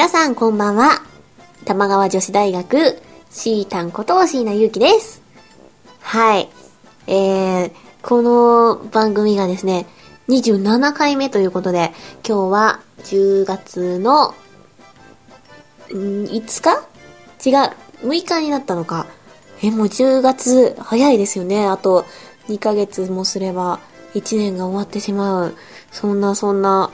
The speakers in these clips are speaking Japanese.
皆さんこんばんは。玉川女子大学シータンこと椎名ゆうきです。はい。えー、この番組がですね、27回目ということで、今日は10月のん5日？違う。6日になったのか。え、もう10月早いですよね。あと2ヶ月もすれば1年が終わってしまう。そんなそんな、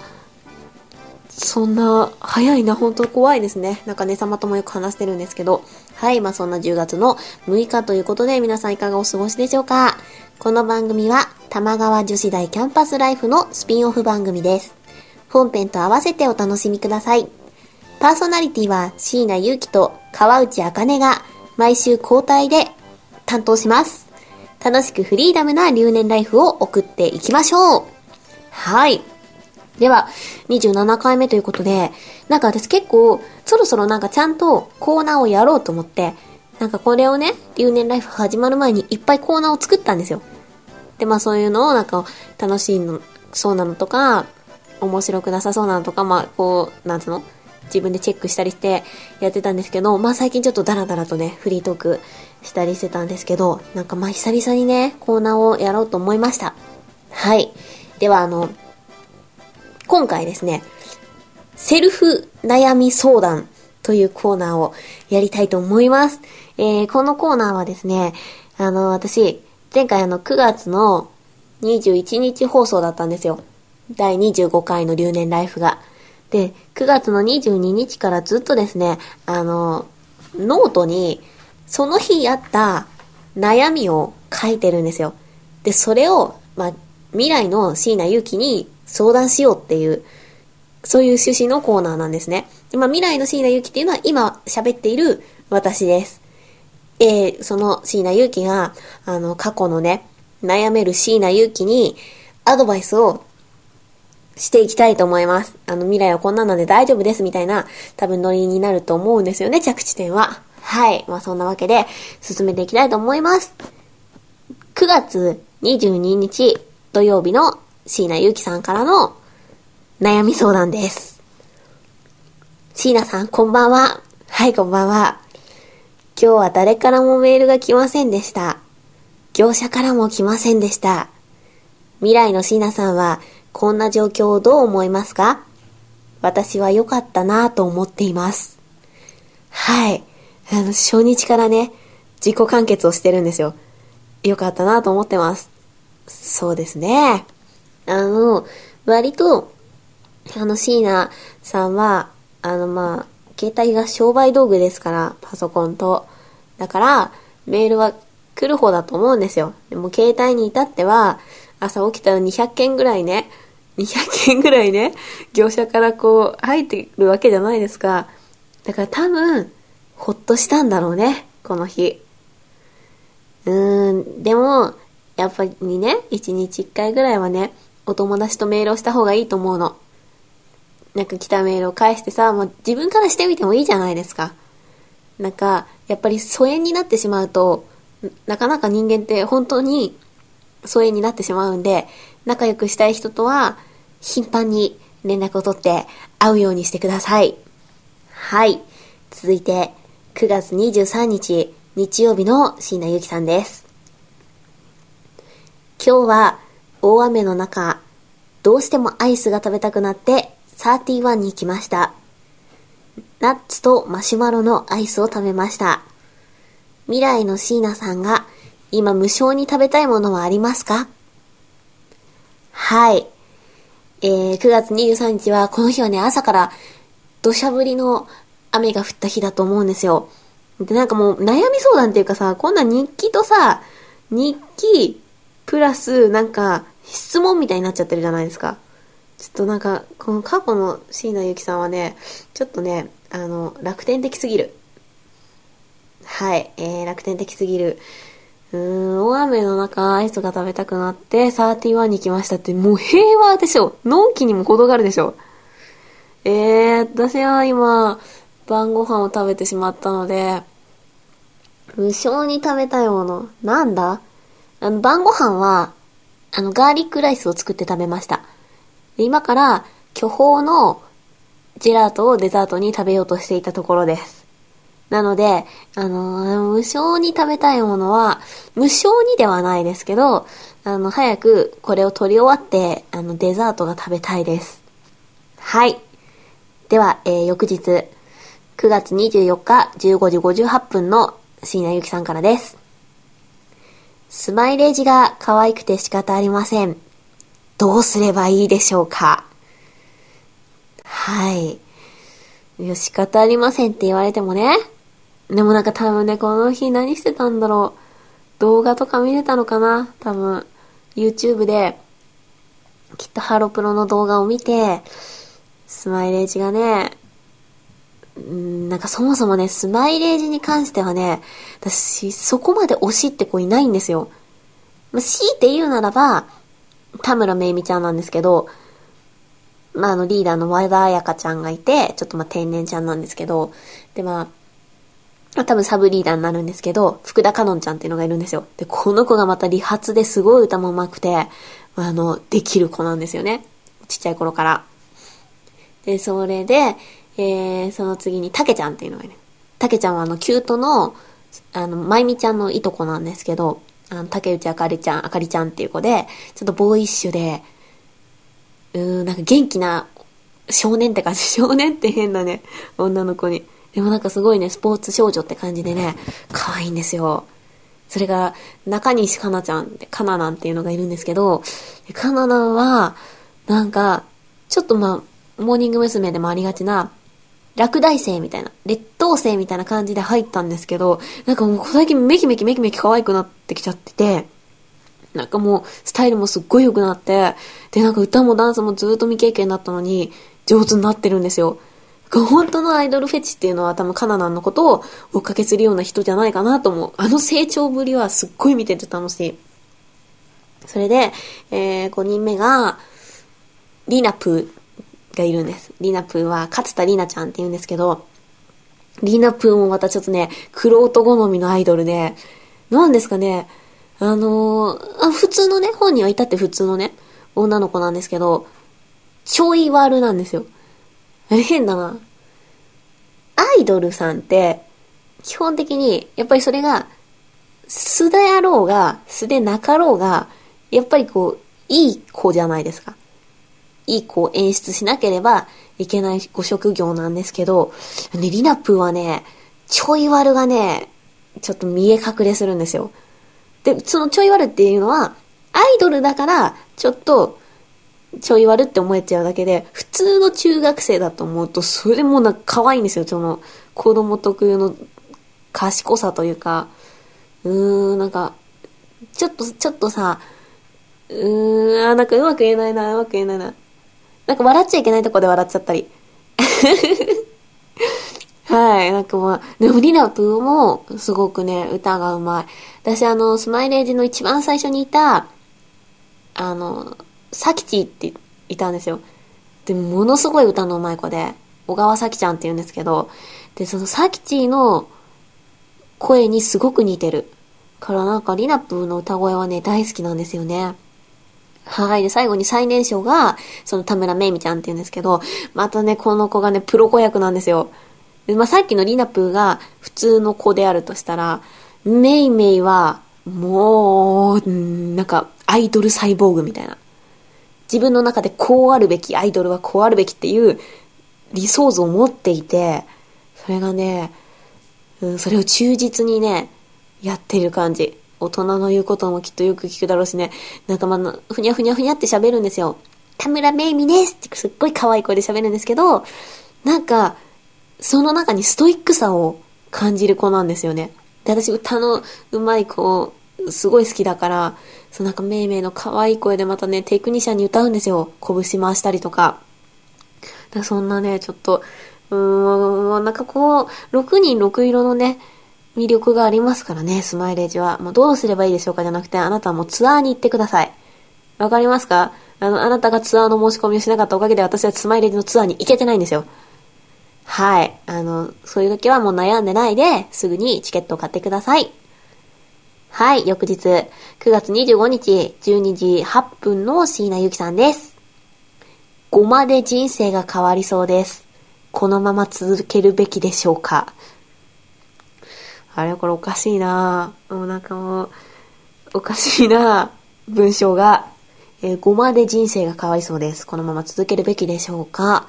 そんな、早いな、本当怖いですね。なんかね、様ともよく話してるんですけど。はい、まあそんな10月の6日ということで、皆さんいかがお過ごしでしょうかこの番組は、玉川女子大キャンパスライフのスピンオフ番組です。本編と合わせてお楽しみください。パーソナリティは椎名祐希と川内茜が毎週交代で担当します。楽しくフリーダムな留年ライフを送っていきましょう。はい。では、27回目ということで、なんか私結構、そろそろなんかちゃんとコーナーをやろうと思って、なんかこれをね、留年ライフ始まる前にいっぱいコーナーを作ったんですよ。で、まあそういうのをなんか楽しいの、そうなのとか、面白くなさそうなのとか、まあこう、なんつうの？自分でチェックしたりしてやってたんですけど、まあ最近ちょっとダラダラとね、フリートークしたりしてたんですけど、なんかまあ久々にね、コーナーをやろうと思いました。はい。ではあの、今回ですね、セルフ悩み相談というコーナーをやりたいと思います。えー、このコーナーはですね、あの、私、前回あの9月の21日放送だったんですよ。第25回の留年ライフが。で、9月の22日からずっとですね、あの、ノートに、その日あった悩みを書いてるんですよ。で、それを、まあ、未来の椎名祐希に相談しようっていう、そういう趣旨のコーナーなんですね。でまあ、未来の椎名祐希っていうのは今喋っている私です。えー、その椎名祐希が、あの、過去のね、悩める椎名祐希にアドバイスをしていきたいと思います。あの、未来はこんなので大丈夫ですみたいな、多分ノリになると思うんですよね、着地点は。はい。まあ、そんなわけで、進めていきたいと思います。9月22日土曜日の椎名ゆうきさんからの悩み相談です。椎名さん、こんばんは。はい、こんばんは。今日は誰からもメールが来ませんでした。業者からも来ませんでした。未来の椎名さんは、こんな状況をどう思いますか？私は良かったなぁと思っています。はい。あの、初日からね、自己完結をしてるんですよ。良かったなぁと思ってます。そうですね。あの、割と、あの、椎名さんは、あの、まあ、携帯が商売道具ですから、パソコンと。だから、メールは来る方だと思うんですよ。でも、携帯に至っては、朝起きたら200件ぐらいね、200件ぐらいね、業者からこう、入ってるわけじゃないですか。だから多分、ほっとしたんだろうね、この日。うーん、でも、やっぱりね、1日1回ぐらいはね、お友達とメールをした方がいいと思うの。なんか来たメールを返してさ、もう自分からしてみてもいいじゃないですか。なんか、やっぱり疎遠になってしまうと、なかなか人間って本当に疎遠になってしまうんで、仲良くしたい人とは頻繁に連絡を取って会うようにしてください。はい。続いて、9月23日、日曜日の椎名ゆきさんです。今日は大雨の中、どうしてもアイスが食べたくなって31に行きました。ナッツとマシュマロのアイスを食べました。未来の椎名さんが今無償に食べたいものはありますか？はい。えー、9月23日は、この日はね、朝から土砂降りの雨が降った日だと思うんですよ。で、なんかもう悩み相談っていうかさ、こんな日記とさ、日記、プラス、なんか、質問みたいになっちゃってるじゃないですか。ちょっとなんか、この過去の椎名ゆきさんはね、ちょっとね、あの、楽天的すぎる。はい、えー、楽天的すぎる。うーん、大雨の中、アイスが食べたくなって、31に来ましたって、もう平和でしょ。のんきにも程があるでしょ。えー、私は今、晩ご飯を食べてしまったので、無償に食べたいもの。なんだ？あの、晩ご飯は、あの、ガーリックライスを作って食べました。で今から、巨峰のジェラートをデザートに食べようとしていたところです。なので、あのー無償に食べたいものは、無償にではないですけど、あの、早くこれを取り終わって、あの、デザートが食べたいです。はい。では、えー翌日、9月24日15時58分の椎名ゆきさんからです。スマイレージが可愛くて仕方ありません。どうすればいいでしょうか？はい。いや、仕方ありませんって言われてもね。でもなんか多分ね、この日何してたんだろう。動画とか見てたのかな？多分、YouTube で、きっとハロプロの動画を見て、スマイレージがね、んなんかそもそもね、スマイレージに関してはね、私、そこまで推しって子いないんですよ。まあ、強いて言うならば、田村めいみちゃんなんですけど、まあ、あの、リーダーの前田彩香ちゃんがいて、ちょっとま、天然ちゃんなんですけど、で、まあ、まあ、多分サブリーダーになるんですけど、福田かのんちゃんっていうのがいるんですよ。で、この子がまた理髪ですごい歌も上手くて、あの、できる子なんですよね。ちっちゃい頃から。で、それで、えー、その次に、たけちゃんっていうのがいる。たけちゃんはあの、キュートの、あの、まゆみちゃんのいとこなんですけど、あの、竹内あかりちゃん、あかりちゃんっていう子で、ちょっとボーイッシュで、うーん、なんか元気な少年って感じ。少年って変だね。女の子に。でもなんかすごいね、スポーツ少女って感じでね、可愛いんですよ。それが、中西かなちゃん、かななんていうのがいるんですけど、かななんは、なんか、ちょっとまあ、モーニング娘。でもありがちな、落第生みたいな、劣等生みたいな感じで入ったんですけど、なんかもう最近メキメキメキメキ可愛くなってきちゃってて、なんかもう、スタイルもすっごい良くなって、で、なんか歌もダンスもずっと未経験だったのに、上手になってるんですよ。本当のアイドルフェチっていうのは多分カナナンのことを追っかけするような人じゃないかなと思う。あの成長ぶりはすっごい見てて楽しい。それで、えー、5人目が、リナプーがいるんです。リナプーは勝田リナちゃんって言うんですけど、リナプーもまたちょっとね、クロート好みのアイドルで、なんですかね、あのーあ、普通のね、本にはいたって普通のね、女の子なんですけど、ちょい悪なんですよ。変だな。アイドルさんって、基本的に、やっぱりそれが、素であろうが、素でなかろうが、やっぱりこう、いい子じゃないですか。いい子を演出しなければいけないご職業なんですけど、ね、リナプはね、ちょい悪がね、ちょっと見え隠れするんですよ。で、そのちょい悪っていうのは、アイドルだから、ちょっと、ちょい悪って思えちゃうだけで、普通の中学生だと思うと、それもなんか可愛いんですよ。その、子供特有の賢さというか、うーん、なんか、ちょっと、ちょっとさ、うーん、あ、なんかうまく言えないな、うまく言えないな。なんか笑っちゃいけないとこで笑っちゃったり。はい、なんかまあ、でもリナプーもすごくね、歌がうまい。私あの、スマイレージの一番最初にいた、あの、サキチっていたんですよ。で、ものすごい歌のうまい子で、小川咲ちゃんって言うんですけど、で、そのサキチの声にすごく似てる。からなんかリナプーの歌声はね、大好きなんですよね。はい。で、最後に最年少が、その田村めいみちゃんって言うんですけど、またね、この子がね、プロ子役なんですよ。で、まあ、さっきのリナプーが普通の子であるとしたら、メイメイは、もう、なんか、アイドルサイボーグみたいな。自分の中でこうあるべき、アイドルはこうあるべきっていう理想像を持っていて、それがね、うん、それを忠実にね、やってる感じ。大人の言うこともきっとよく聞くだろうしね。なんかまあ、ふにゃふにゃふにゃって喋るんですよ。田村めいみですってすっごい可愛い声で喋るんですけど、なんか、その中にストイックさを感じる子なんですよね。で、私歌の上手い子、すごい好きだから、そうなんかめいめいの可愛い声でまたね、テクニシャンに歌うんですよ。拳回したりとか。だそんなね、ちょっと、うーん、なんかこう、6人6色のね、魅力がありますからね、スマイレージは。もうどうすればいいでしょうかじゃなくて、あなたはもうツアーに行ってください。わかりますか？あの、あなたがツアーの申し込みをしなかったおかげで私はスマイレージのツアーに行けてないんですよ。はい。あの、そういう時はもう悩んでないで、すぐにチケットを買ってください。はい、翌日、9月25日、12時8分の椎名ゆきさんです。ごまで人生が変わりそうです。このまま続けるべきでしょうか？あれこれおかしいなぁ。もうなんかもう、おかしいな。文章が、えーごまで人生が変わりそうです。このまま続けるべきでしょうか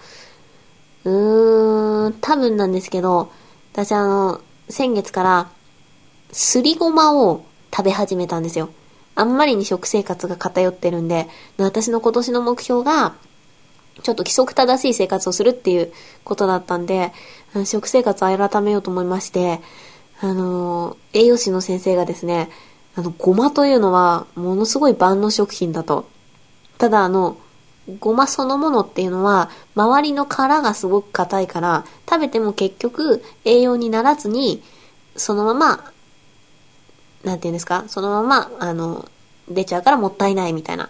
うーん、多分なんですけど、私あの、先月から、すりごまを食べ始めたんですよ。あんまりに食生活が偏ってるんで、私の今年の目標が、ちょっと規則正しい生活をするっていうことだったんで、食生活を改めようと思いまして、あの、栄養士の先生がですね、あの、ごまというのは、ものすごい万能食品だと。ただ、あの、ごまそのものっていうのは、周りの殻がすごく硬いから、食べても結局栄養にならずに、そのまま、なんていうんですか、そのまま、あの、出ちゃうからもったいないみたいな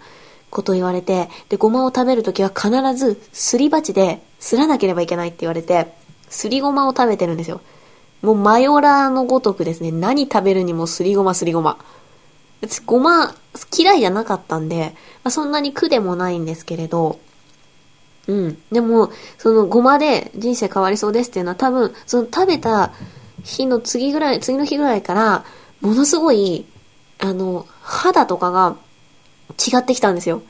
ことを言われて、で、ごまを食べるときは必ずすり鉢ですらなければいけないって言われて、すりごまを食べてるんですよ。もうマヨラーのごとくですね、何食べるにもすりごますりごま。私、ごま嫌いじゃなかったんで、まあ、そんなに苦でもないんですけれど、うん。でも、そのごまで人生変わりそうですっていうのは多分、その食べた日の次ぐらい、次の日ぐらいから、ものすごい、あの、肌とかが違ってきたんですよ。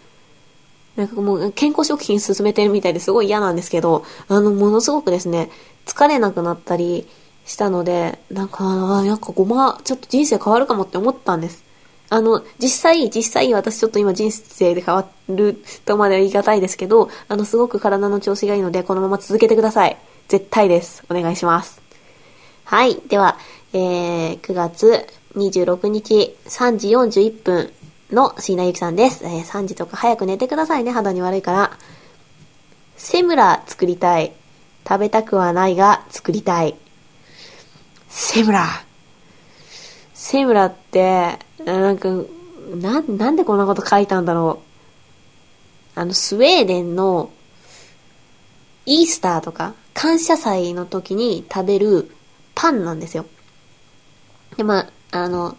なんかもう健康食品進めてるみたいですごい嫌なんですけど、あの、ものすごくですね、疲れなくなったりしたので、なんか、あなんかごま、ちょっと人生変わるかもって思ったんです。あの、実際、実際私ちょっと今人生で変わるとまでは言い難いですけど、あの、すごく体の調子がいいので、このまま続けてください。絶対です。お願いします。はい。では、えー、9月26日3時41分の椎名ゆきさんです。えー、3時とか早く寝てくださいね。肌に悪いから。セムラ作りたい。食べたくはないが作りたい。セムラセムラって、なんか、な、なんでこんなこと書いたんだろう。あの、スウェーデンのイースターとか感謝祭の時に食べるパンなんですよ。で、まあ、あの、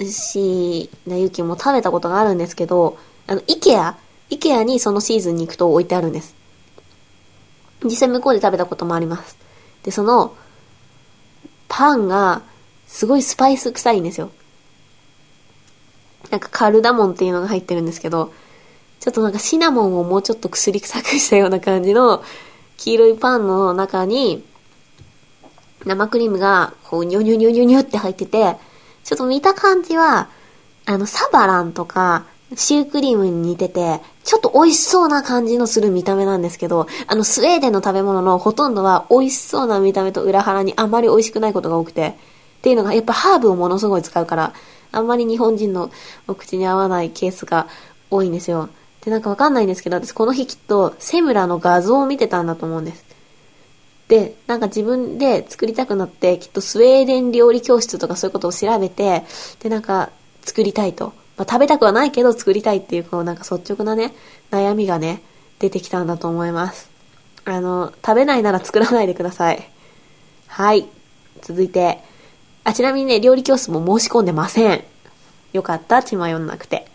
しなゆきも食べたことがあるんですけど、あの、イケア、イケアにそのシーズンに行くと置いてあるんです。実際向こうで食べたこともあります。で、その、パンが、すごいスパイス臭いんですよ。なんかカルダモンっていうのが入ってるんですけど、ちょっとなんかシナモンをもうちょっと薬臭くしたような感じの黄色いパンの中に生クリームがこうニョニョニョニョニョって入ってて、ちょっと見た感じは、あのサバランとかシュークリームに似てて、ちょっと美味しそうな感じのする見た目なんですけど、あのスウェーデンの食べ物のほとんどは美味しそうな見た目と裏腹にあんまり美味しくないことが多くて、っていうのがやっぱハーブをものすごい使うから、あんまり日本人のお口に合わないケースが多いんですよ。で、なんかわかんないんですけど、私この日きっとセムラの画像を見てたんだと思うんです。で、なんか自分で作りたくなって、きっとスウェーデン料理教室とかそういうことを調べて、で、なんか作りたいと。まあ、食べたくはないけど作りたいっていう、こうなんか率直なね、悩みがね、出てきたんだと思います。あの、食べないなら作らないでください。はい。続いて、あ、ちなみにね、料理教室も申し込んでません。よかった、血迷わなくて。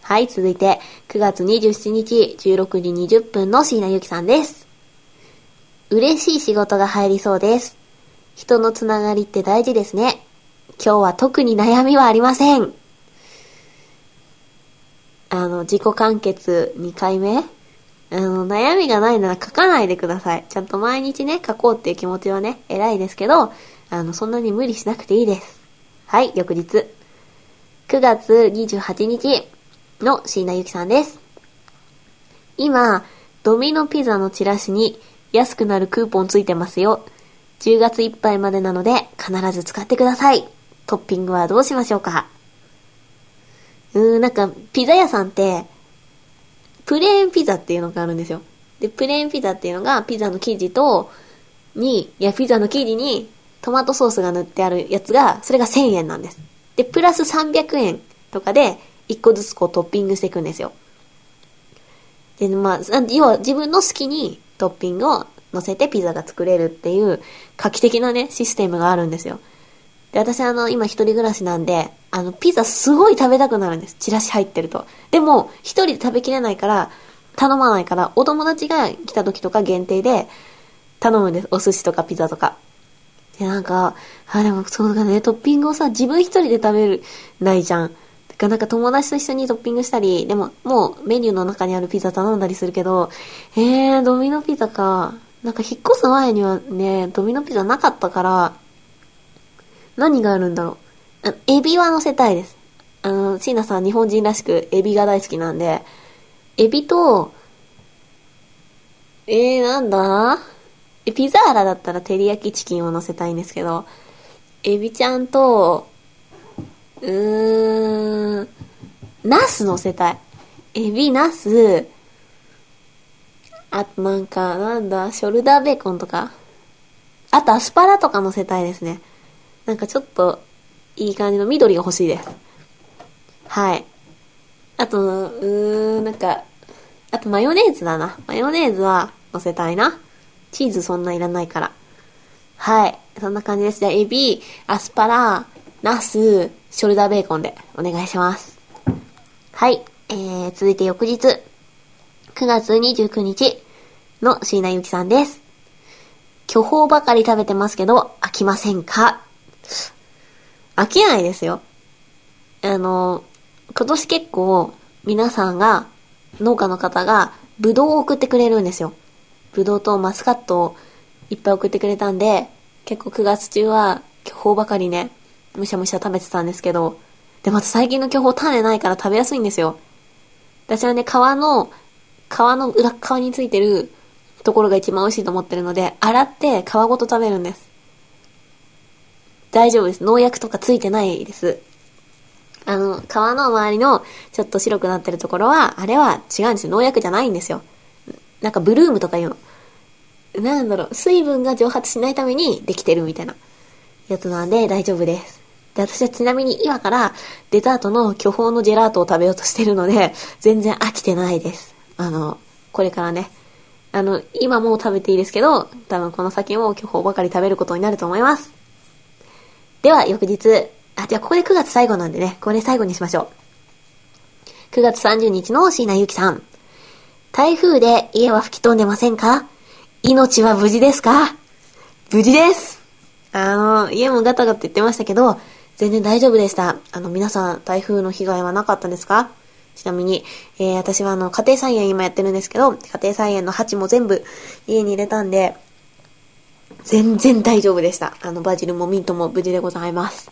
はい、続いて、9月27日、16時20分の椎名ゆきさんです。嬉しい仕事が入りそうです。人のつながりって大事ですね。今日は特に悩みはありません。あの、自己完結2回目？あの、悩みがないなら書かないでください。ちゃんと毎日ね、書こうっていう気持ちはね、偉いですけど、あの、そんなに無理しなくていいです。はい、翌日。9月28日の椎名ゆきさんです。今、ドミノピザのチラシに安くなるクーポンついてますよ。10月いっぱいまでなので必ず使ってください。トッピングはどうしましょうか？うん、なんか、ピザ屋さんって、プレーンピザっていうのがあるんですよ。で、プレーンピザっていうのが、ピザの生地と、に、いや、ピザの生地にトマトソースが塗ってあるやつが、それが1000円なんです。で、プラス300円とかで、1個ずつこうトッピングしていくんですよ。で、まあ、要は自分の好きにトッピングを乗せてピザが作れるっていう画期的なね、システムがあるんですよ。で、私あの、今一人暮らしなんで、あの、ピザすごい食べたくなるんです。チラシ入ってると。でも、一人で食べきれないから、頼まないから、お友達が来た時とか限定で頼むんです。お寿司とかピザとか。で、なんか、あ、でもそうだね、トッピングをさ、自分一人で食べる、ないじゃん。だからなんか友達と一緒にトッピングしたり、でももうメニューの中にあるピザ頼んだりするけど、えー、ドミノピザか。なんか引っ越す前にはね、ドミノピザなかったから、何があるんだろう。あエビは乗せたいです。あの、椎名さん日本人らしくエビが大好きなんで、エビと、えー、なんだ？えピザーラだったら照り焼きチキンを乗せたいんですけど、エビちゃんと、うーん、ナス乗せたい。エビ、ナス、あとなんか、なんだ、ショルダーベーコンとか。あとアスパラとか乗せたいですね。なんかちょっと、いい感じの緑が欲しいです。はい。あと、うーん、なんか、あとマヨネーズだな。マヨネーズは乗せたいな。チーズそんないらないから。はい。そんな感じです。じゃあ、エビ、アスパラ、ナス、ショルダーベーコンでお願いします。はい。えー、続いて翌日。9月29日の椎名ゆきさんです。巨峰ばかり食べてますけど、飽きませんか？飽きないですよ。あの、今年結構皆さんが、農家の方が、ブドウを送ってくれるんですよ。ブドウとマスカットをいっぱい送ってくれたんで、結構9月中は巨峰ばかりね、むしゃむしゃ食べてたんですけど、で、また最近の巨峰種ないから食べやすいんですよ。私はね、皮の、皮の裏側についてるところが一番美味しいと思ってるので、洗って皮ごと食べるんです。大丈夫です。農薬とかついてないです。あの、皮の周りのちょっと白くなってるところは、あれは違うんですよ。農薬じゃないんですよ。なんかブルームとかいうの。なんだろう、水分が蒸発しないためにできてるみたいなやつなんで大丈夫です。で、私はちなみに今からデザートの巨峰のジェラートを食べようとしてるので、全然飽きてないです。あの、これからね。あの、今もう食べていいですけど、多分この先も巨峰ばかり食べることになると思います。では、翌日。あ、じゃあここで9月最後なんでね、これ最後にしましょう。9月30日の椎名ゆきさん。台風で家は吹き飛んでませんか？命は無事ですか？無事ですあの、家もガタガタ言ってましたけど、全然大丈夫でした。あの、皆さん、台風の被害はなかったんですか？ちなみに、えー、私はあの、家庭菜園今やってるんですけど、家庭菜園の鉢も全部家に入れたんで、全然大丈夫でした。あの、バジルもミントも無事でございます。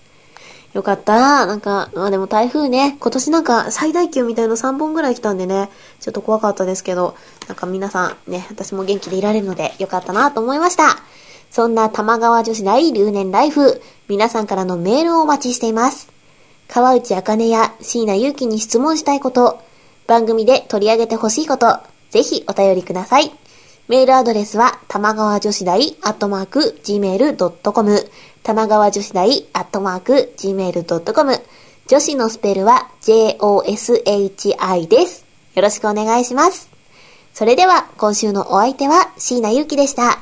よかった。なんか、まあでも台風ね、今年なんか最大級みたいの3本ぐらい来たんでね、ちょっと怖かったですけど、なんか皆さんね、私も元気でいられるのでよかったなと思いました。そんな玉川女子大留年ライフ、皆さんからのメールをお待ちしています。川内茜や椎名祐希に質問したいこと、番組で取り上げてほしいこと、ぜひお便りください。メールアドレスは、玉川女子大アットマーク gmail.com 玉川女子大アットマーク gmail.com 女子のスペルは joshi です。よろしくお願いします。それでは、今週のお相手は椎名祐希でした。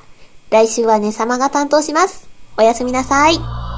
来週はねさまが担当します。おやすみなさい。